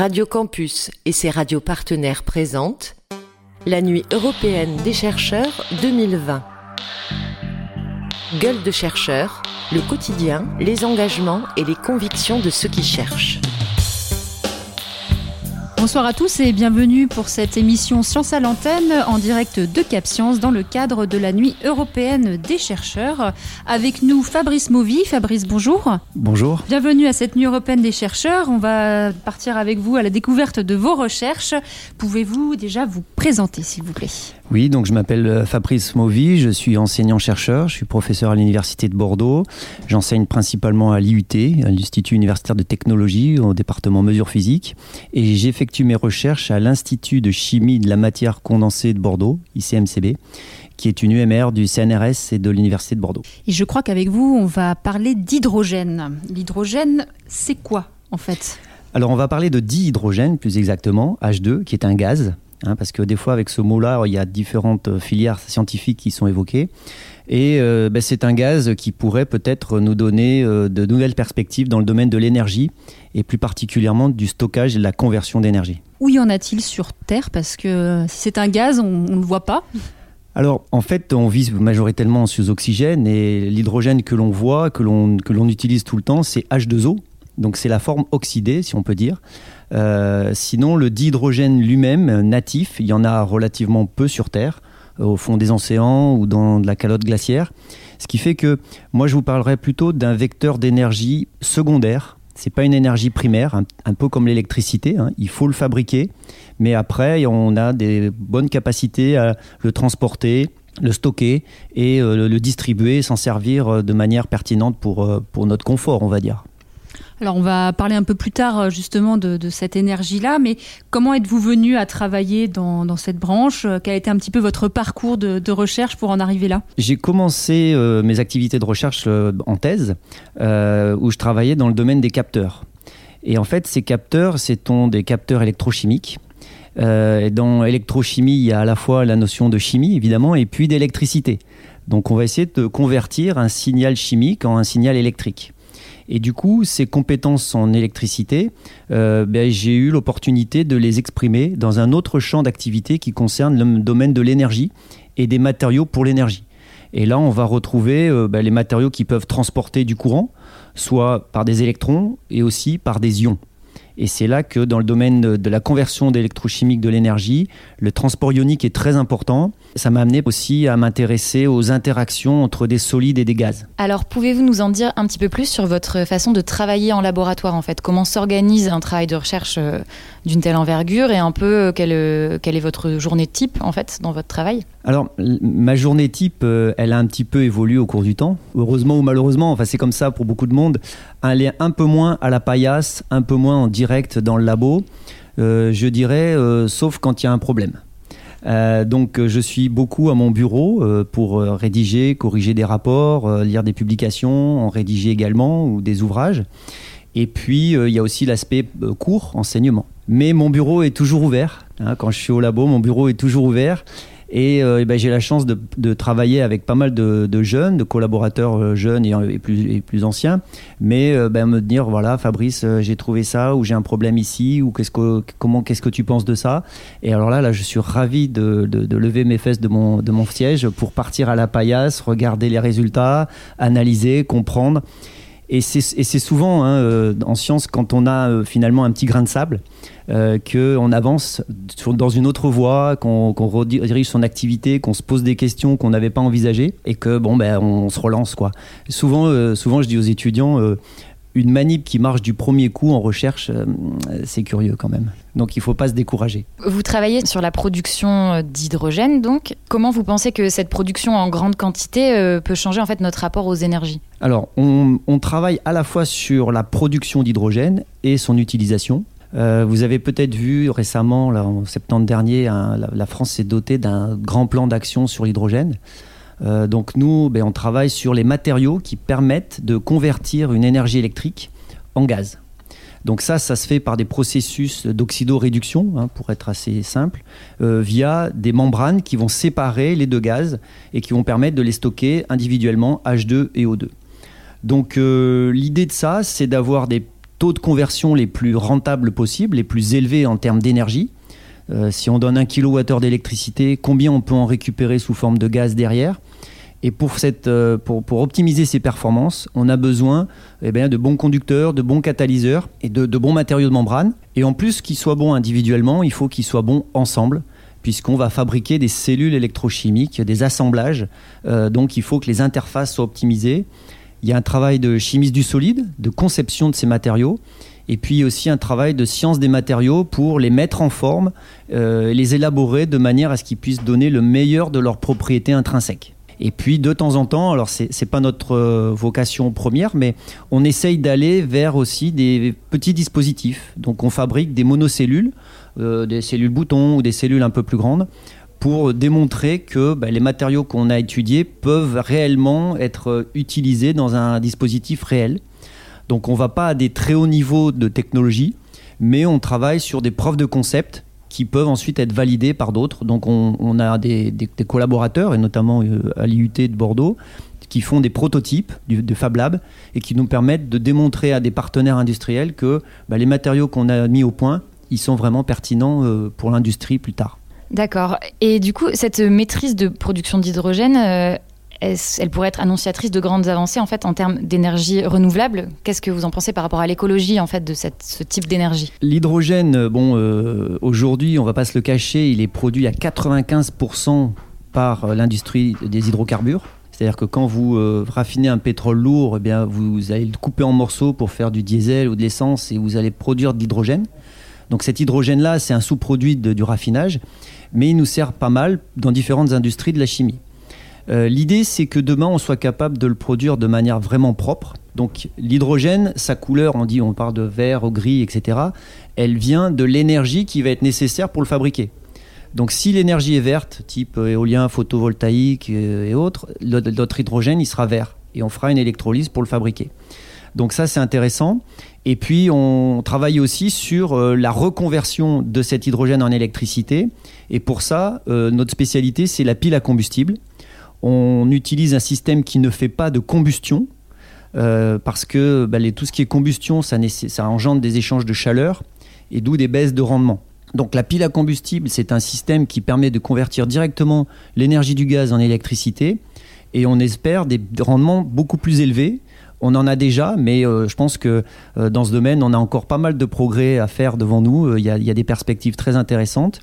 Radio Campus et ses radios partenaires présentent la Nuit européenne des chercheurs 2020. Gueule de chercheurs, le quotidien, les engagements et les convictions de ceux qui cherchent. Bonsoir à tous et bienvenue pour cette émission Science à l'antenne en direct de Cap Science dans le cadre de la nuit européenne des chercheurs. Avec nous Fabrice Mauvy. Fabrice, bonjour. Bonjour. Bienvenue à cette nuit européenne des chercheurs. On va partir avec vous à la découverte de vos recherches. Pouvez-vous déjà vous présenter s'il vous plaît? Oui, donc je m'appelle euh, Fabrice Mauvy, je suis enseignant-chercheur, je suis professeur à l'Université de Bordeaux. J'enseigne principalement à l'IUT, à l'Institut universitaire de technologie, au département mesures physiques. Et j'effectue mes recherches à l'Institut de chimie de la matière condensée de Bordeaux, ICMCB, qui est une UMR du CNRS et de l'Université de Bordeaux. Et je crois qu'avec vous, on va parler d'hydrogène. L'hydrogène, c'est quoi en fait? Alors on va parler de dihydrogène, plus exactement, H2, qui est un gaz. Hein, parce que des fois, avec ce mot-là, il y a différentes filières scientifiques qui sont évoquées. Et euh, ben, c'est un gaz qui pourrait peut-être nous donner euh, de nouvelles perspectives dans le domaine de l'énergie et plus particulièrement du stockage et de la conversion d'énergie. Où y en a-t-il sur Terre? Parce que si c'est un gaz, on ne le voit pas. Alors, en fait, on vise majoritairement sous oxygène et l'hydrogène que l'on voit, que l'on, que l'on utilise tout le temps, c'est H2O. Donc, c'est la forme oxydée, si on peut dire. Euh, sinon, le dihydrogène lui-même, natif, il y en a relativement peu sur Terre, au fond des océans ou dans de la calotte glaciaire. Ce qui fait que moi, je vous parlerai plutôt d'un vecteur d'énergie secondaire. C'est pas une énergie primaire, un, peu comme l'électricité. Hein. Il faut le fabriquer, mais après, on a des bonnes capacités à le transporter, le stocker et euh, le distribuer, s'en servir euh, de manière pertinente pour, euh, pour notre confort, on va dire. Alors on va parler un peu plus tard justement de, cette énergie-là, mais comment êtes-vous venu à travailler dans, cette branche? Quel a été un petit peu votre parcours de, recherche pour en arriver là? J'ai commencé euh, mes activités de recherche euh, en thèse, euh, où je travaillais dans le domaine des capteurs. Et en fait, ces capteurs, c'est des capteurs électrochimiques. Euh, et dans électrochimie, il y a à la fois la notion de chimie, évidemment, et puis d'électricité. Donc on va essayer de convertir un signal chimique en un signal électrique. Et du coup, ces compétences en électricité, euh, ben, j'ai eu l'opportunité de les exprimer dans un autre champ d'activité qui concerne le domaine de l'énergie et des matériaux pour l'énergie. Et là, on va retrouver euh, ben, les matériaux qui peuvent transporter du courant, soit par des électrons et aussi par des ions. Et c'est là que dans le domaine de la conversion d'électrochimique de l'énergie, le transport ionique est très important. Ça m'a amené aussi à m'intéresser aux interactions entre des solides et des gaz. Alors, pouvez-vous nous en dire un petit peu plus sur votre façon de travailler en laboratoire en fait? Comment s'organise un travail de recherche euh, d'une telle envergure? Et un peu quelle, quelle, est votre journée type en fait dans votre travail? Alors, ma journée type, euh, elle a un petit peu évolué au cours du temps. Heureusement ou malheureusement, enfin c'est comme ça pour beaucoup de monde. Elle est un peu moins à la paillasse, un peu moins en direct dans le labo, euh, je dirais, euh, sauf quand il y a un problème. Donc je suis beaucoup à mon bureau pour rédiger, corriger des rapports, lire des publications, en rédiger également ou des ouvrages. Et puis il y a aussi l'aspect cours, enseignement. Mais mon bureau est toujours ouvert. Hein, quand je suis au labo, mon bureau est toujours ouvert. Et, euh, ben, j'ai la chance de, de, travailler avec pas mal de, de jeunes, de collaborateurs jeunes et, et, plus, et plus, anciens, mais euh, ben, me dire voilà Fabrice, euh, j'ai trouvé ça ou j'ai un problème ici ou qu'est-ce que comment qu'est-ce que tu penses de ça? Et alors là, là, je suis ravi de, de, lever mes fesses de mon de mon siège pour partir à la paillasse, regarder les résultats, analyser, comprendre. Et c'est souvent hein, euh, en science quand on a euh, finalement un petit grain de sable euh, qu'on avance dans une autre voie, qu'on qu redirige son activité, qu'on se pose des questions qu'on n'avait pas envisagées et que bon ben on se relance quoi. Souvent, euh, souvent je dis aux étudiants une manip qui marche du premier coup en recherche, euh, c'est curieux quand même. Donc il ne faut pas se décourager. Vous travaillez sur la production d'hydrogène, donc comment vous pensez que cette production en grande quantité euh, peut changer en fait notre rapport aux énergies? Alors on, on, travaille à la fois sur la production d'hydrogène et son utilisation. Euh, vous avez peut-être vu récemment, là, en septembre dernier, la, France s'est dotée d'un grand plan d'action sur l'hydrogène. Euh, donc nous, ben, on travaille sur les matériaux qui permettent de convertir une énergie électrique en gaz. Donc ça, ça se fait par des processus d'oxydoréduction, hein, pour être assez simple, euh, via des membranes qui vont séparer les deux gaz et qui vont permettre de les stocker individuellement H2 et O2. Donc euh, l'idée de ça, c'est d'avoir des taux de conversion les plus rentables possibles, les plus élevés en termes d'énergie. Euh, si on donne un kilowattheure d'électricité, combien on peut en récupérer sous forme de gaz derrière? Et pour, cette, euh, pour, pour, optimiser ces performances, on a besoin eh bien, de bons conducteurs, de bons catalyseurs et de, de bons matériaux de membrane. Et en plus qu'ils soient bons individuellement, il faut qu'ils soient bons ensemble puisqu'on va fabriquer des cellules électrochimiques, des assemblages. Euh, donc il faut que les interfaces soient optimisées. Il y a un travail de chimiste du solide, de conception de ces matériaux, et puis aussi un travail de science des matériaux pour les mettre en forme, euh, les élaborer de manière à ce qu'ils puissent donner le meilleur de leurs propriétés intrinsèques. Et puis de temps en temps, alors c'est n'est pas notre euh, vocation première, mais on essaye d'aller vers aussi des petits dispositifs. Donc on fabrique des monocellules, euh, des cellules boutons ou des cellules un peu plus grandes pour démontrer que bah, les matériaux qu'on a étudiés peuvent réellement être utilisés dans un dispositif réel. Donc on ne va pas à des très hauts niveaux de technologie, mais on travaille sur des preuves de concept qui peuvent ensuite être validés par d'autres. Donc on, a des, collaborateurs, et notamment euh, à l'IUT de Bordeaux, qui font des prototypes de Fab Lab et qui nous permettent de démontrer à des partenaires industriels que bah, les matériaux qu'on a mis au point, ils sont vraiment pertinents euh, pour l'industrie plus tard. D'accord. Et du coup, cette maîtrise de production d'hydrogène, euh, elle pourrait être annonciatrice de grandes avancées en fait en termes d'énergie renouvelable? Qu'est-ce que vous en pensez par rapport à l'écologie en fait de ce type d'énergie? L'hydrogène, bon, euh, aujourd'hui, on va pas se le cacher, il est produit à 95% par euh, l'industrie des hydrocarbures. C'est-à-dire que quand vous euh, raffinez un pétrole lourd, eh bien, vous allez le couper en morceaux pour faire du diesel ou de l'essence et vous allez produire de l'hydrogène. Donc cet hydrogène-là, c'est un sous-produit du raffinage, mais il nous sert pas mal dans différentes industries de la chimie. Euh, l'idée, c'est que demain, on soit capable de le produire de manière vraiment propre. Donc l'hydrogène, sa couleur, on dit, on parle de vert, au gris, etc. Elle vient de l'énergie qui va être nécessaire pour le fabriquer. Donc si l'énergie est verte, type euh, éolien, photovoltaïque euh, et autres, notre hydrogène, il sera vert. Et on fera une électrolyse pour le fabriquer. Donc ça, c'est intéressant. Et puis, on travaille aussi sur la reconversion de cet hydrogène en électricité. Et pour ça, notre spécialité, c'est la pile à combustible on utilise un système qui ne fait pas de combustion, euh, parce que bah, tout ce qui est combustion, ça, engendre des échanges de chaleur, et d'où des baisses de rendement. Donc la pile à combustible, c'est un système qui permet de convertir directement l'énergie du gaz en électricité, et on espère des rendements beaucoup plus élevés. On en a déjà, mais euh, je pense que euh, dans ce domaine, on a encore pas mal de progrès à faire devant nous. Il y, a, des perspectives très intéressantes.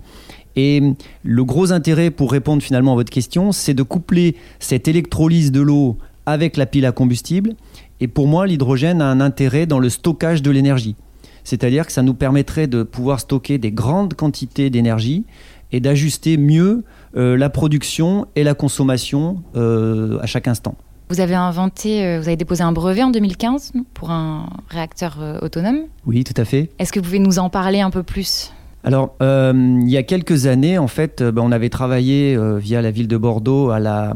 Et le gros intérêt pour répondre finalement à votre question, c'est de coupler cette électrolyse de l'eau avec la pile à combustible. Et pour moi, l'hydrogène a un intérêt dans le stockage de l'énergie. C'est-à-dire que ça nous permettrait de pouvoir stocker des grandes quantités d'énergie et d'ajuster mieux euh, la production et la consommation euh, à chaque instant. Vous avez inventé, euh, vous avez déposé un brevet en 2015 pour un réacteur autonome? Oui, tout à fait. Est-ce que vous pouvez nous en parler un peu plus? Alors, euh, il y a quelques années, en fait, euh, ben, on avait travaillé euh, via la ville de Bordeaux à la,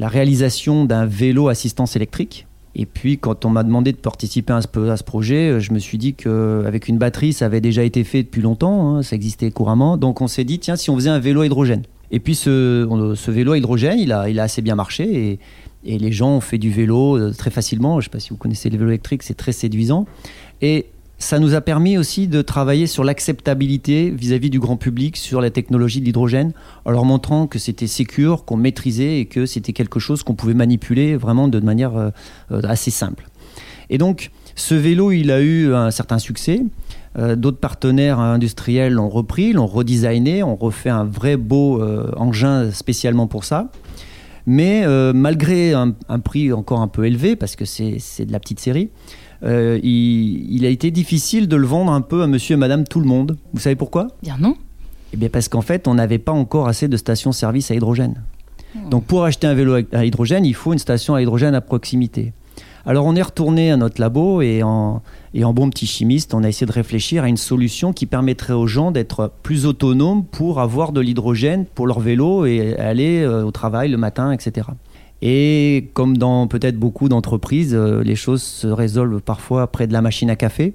réalisation d'un vélo assistance électrique. Et puis, quand on m'a demandé de participer à ce, projet, je me suis dit qu'avec une batterie, ça avait déjà été fait depuis longtemps, hein, ça existait couramment. Donc, on s'est dit, tiens, si on faisait un vélo hydrogène. Et puis, ce, vélo hydrogène, il a, assez bien marché et, et les gens ont fait du vélo très facilement. Je ne sais pas si vous connaissez le vélo électrique, c'est très séduisant. Et ça nous a permis aussi de travailler sur l'acceptabilité vis-à-vis du grand public sur la technologie de l'hydrogène, en leur montrant que c'était sécure, qu'on maîtrisait et que c'était quelque chose qu'on pouvait manipuler vraiment de manière euh, euh, assez simple. Et donc, ce vélo, il a eu un certain succès. Euh, d'autres partenaires industriels l'ont repris, l'ont redesigné, ont refait un vrai beau engin spécialement pour ça. Mais malgré un, un, prix encore un peu élevé, parce que c'est de la petite série, euh, il, a été difficile de le vendre un peu à monsieur et madame tout le monde. Vous savez pourquoi? Bien non. Eh bien parce qu'en fait, on n'avait pas encore assez de stations-service à hydrogène. Hmm. Donc pour acheter un vélo à hydrogène, il faut une station à hydrogène à proximité. Alors on est retourné à notre labo et en, et en bon petit chimiste, on a essayé de réfléchir à une solution qui permettrait aux gens d'être plus autonomes pour avoir de l'hydrogène pour leur vélo et aller euh, au travail le matin, etc. Et comme dans peut-être beaucoup d'entreprises, euh, les choses se résolvent parfois près de la machine à café.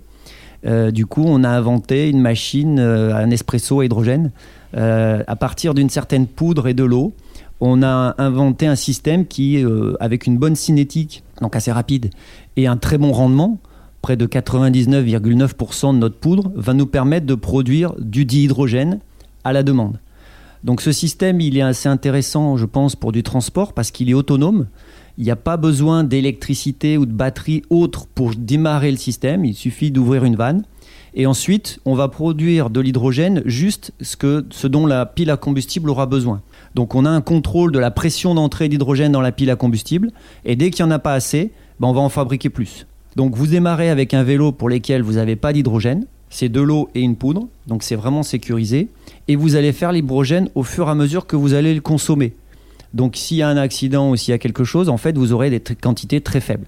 Euh, du coup, on a inventé une machine, euh, un espresso à hydrogène. à partir d'une certaine poudre et de l'eau, on a inventé un système qui, avec une bonne cinétique, donc assez rapide, et un très bon rendement, près de 99,9% de notre poudre, va nous permettre de produire du dihydrogène à la demande. Donc ce système, il est assez intéressant, je pense, pour du transport parce qu'il est autonome. Il n'y a pas besoin d'électricité ou de batterie autre pour démarrer le système. Il suffit d'ouvrir une vanne. Et ensuite, on va produire de l'hydrogène juste ce, que, ce dont la pile à combustible aura besoin. Donc on a un contrôle de la pression d'entrée d'hydrogène dans la pile à combustible. Et dès qu'il n'y en a pas assez, ben on va en fabriquer plus. Donc vous démarrez avec un vélo pour lequel vous n'avez pas d'hydrogène. C'est de l'eau et une poudre. Donc c'est vraiment sécurisé. Et vous allez faire l'hydrogène au fur et à mesure que vous allez le consommer. Donc s'il y a un accident ou s'il y a quelque chose, en fait, vous aurez des quantités très faibles.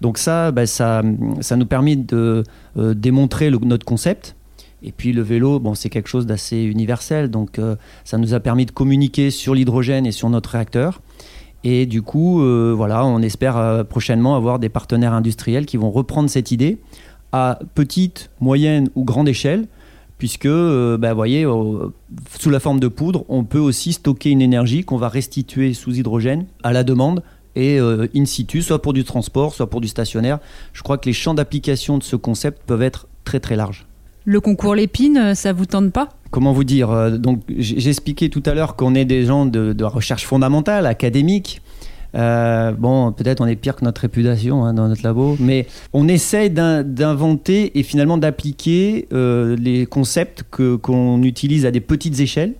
Donc ça, bah, ça, ça nous permet de euh, démontrer notre concept. Et puis le vélo, bon, c'est quelque chose d'assez universel, donc euh, ça nous a permis de communiquer sur l'hydrogène et sur notre réacteur. Et du coup, euh, voilà, on espère prochainement avoir des partenaires industriels qui vont reprendre cette idée à petite, moyenne ou grande échelle, puisque, bah, voyez, sous la forme de poudre, on peut aussi stocker une énergie qu'on va restituer sous hydrogène à la demande et euh, in situ, soit pour du transport, soit pour du stationnaire. Je crois que les champs d'application de ce concept peuvent être très très larges. Le concours Lépine, euh, ça vous tente pas? Comment vous dire euh, Donc, j'ai expliqué tout à l'heure qu'on est des gens de, recherche fondamentale, académique. Bon, peut-être on est pire que notre réputation hein, dans notre labo, mais on essaye d'inventer et finalement d'appliquer les concepts qu'on utilise à des petites échelles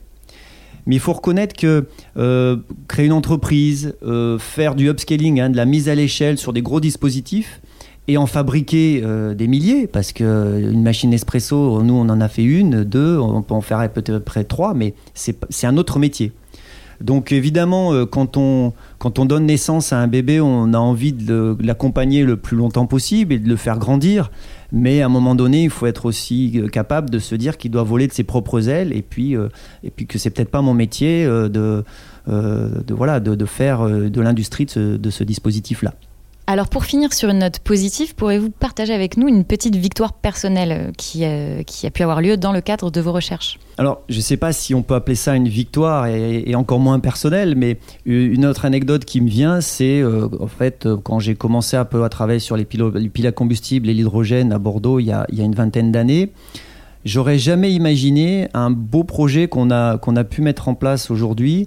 mais il faut reconnaître que euh, créer une entreprise, euh, faire du upscaling, hein, de la mise à l'échelle sur des gros dispositifs, et en fabriquer euh, des milliers, parce qu'une machine espresso, nous on en a fait une, deux, on peut en faire peut-être près trois, mais c'est un autre métier. Donc évidemment, quand on, quand on donne naissance à un bébé, on a envie de l'accompagner le plus longtemps possible et de le faire grandir. Mais à un moment donné, il faut être aussi euh, capable de se dire qu'il doit voler de ses propres ailes et puis, euh, et puis que c'est peut-être pas mon métier euh, de, de, voilà, de, faire de l'industrie de ce dispositif-là. Alors pour finir sur une note positive, pourrez-vous partager avec nous une petite victoire personnelle euh, qui, euh, qui a pu avoir lieu dans le cadre de vos recherches? Alors je ne sais pas si on peut appeler ça une victoire et, encore moins personnelle, mais une autre anecdote qui me vient, c'est euh, en fait quand j'ai commencé un peu à travailler sur les piles, à combustible et l'hydrogène à Bordeaux il y a, une vingtaine d'années. J'aurais jamais imaginé un beau projet qu'on a, pu mettre en place aujourd'hui,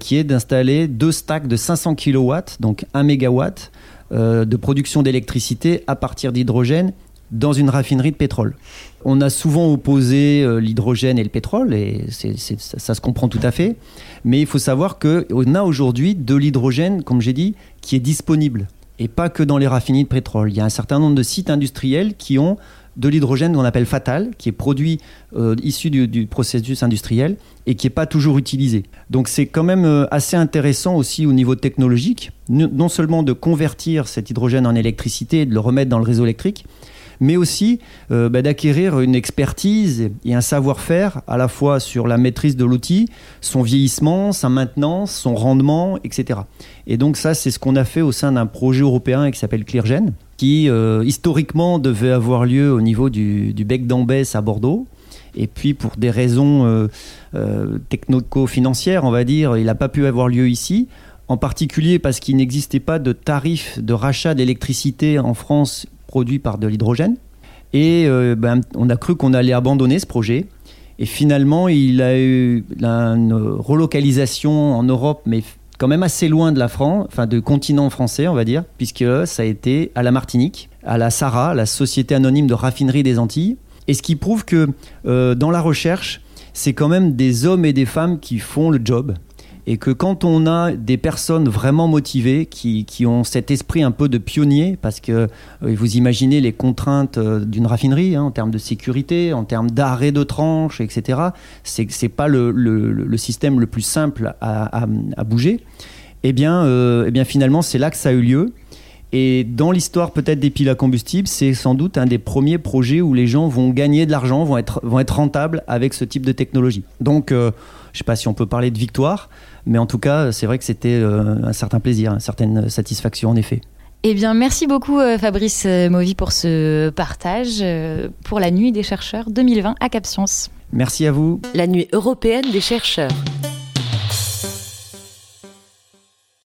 qui est d'installer deux stacks de 500 kW, donc 1 MW, de production d'électricité à partir d'hydrogène dans une raffinerie de pétrole. On a souvent opposé euh, l'hydrogène et le pétrole, et ça, se comprend tout à fait, mais il faut savoir qu'on a aujourd'hui de l'hydrogène, comme j'ai dit, qui est disponible, et pas que dans les raffineries de pétrole. Il y a un certain nombre de sites industriels qui ont de l'hydrogène qu'on appelle fatal, qui est produit euh, issu du, processus industriel et qui n'est pas toujours utilisé. Donc c'est quand même euh, assez intéressant aussi au niveau technologique, non seulement de convertir cet hydrogène en électricité et de le remettre dans le réseau électrique, mais aussi euh, bah, d'acquérir une expertise et un savoir-faire à la fois sur la maîtrise de l'outil, son vieillissement, sa maintenance, son rendement, etc. Et donc ça, c'est ce qu'on a fait au sein d'un projet européen qui s'appelle ClearGen, qui euh, historiquement devait avoir lieu au niveau du, bec d'Ambès à Bordeaux. Et puis pour des raisons euh, euh technico-financières, on va dire, il n'a pas pu avoir lieu ici en particulier parce qu'il n'existait pas de tarif de rachat d'électricité en France produit par de l'hydrogène. Et ben, on a cru qu'on allait abandonner ce projet. Et finalement, il a eu une relocalisation en Europe, mais quand même assez loin de la France, enfin de continent français, on va dire, puisque ça a été à la Martinique, à la SARA, la Société anonyme de raffinerie des Antilles. Et ce qui prouve que euh, dans la recherche, c'est quand même des hommes et des femmes qui font le job et que quand on a des personnes vraiment motivées qui, qui ont cet esprit un peu de pionnier, parce que euh, vous imaginez les contraintes euh, d'une raffinerie hein, en termes de sécurité, en termes d'arrêt de tranche, etc. C'est c'est pas le, le, système le plus simple à, à, bouger. Eh bien, euh, eh bien finalement, c'est là que ça a eu lieu. Et dans l'histoire peut-être des piles à combustible, c'est sans doute un des premiers projets où les gens vont gagner de l'argent, vont être, vont être rentables avec ce type de technologie. Donc, je ne sais pas si on peut parler de victoire, mais en tout cas, c'est vrai que c'était euh, un certain plaisir, une certaine satisfaction en effet. Eh bien, merci beaucoup euh, Fabrice euh, Movi pour ce partage pour la Nuit des chercheurs 2020 à Cap Science. Merci à vous. La Nuit européenne des chercheurs.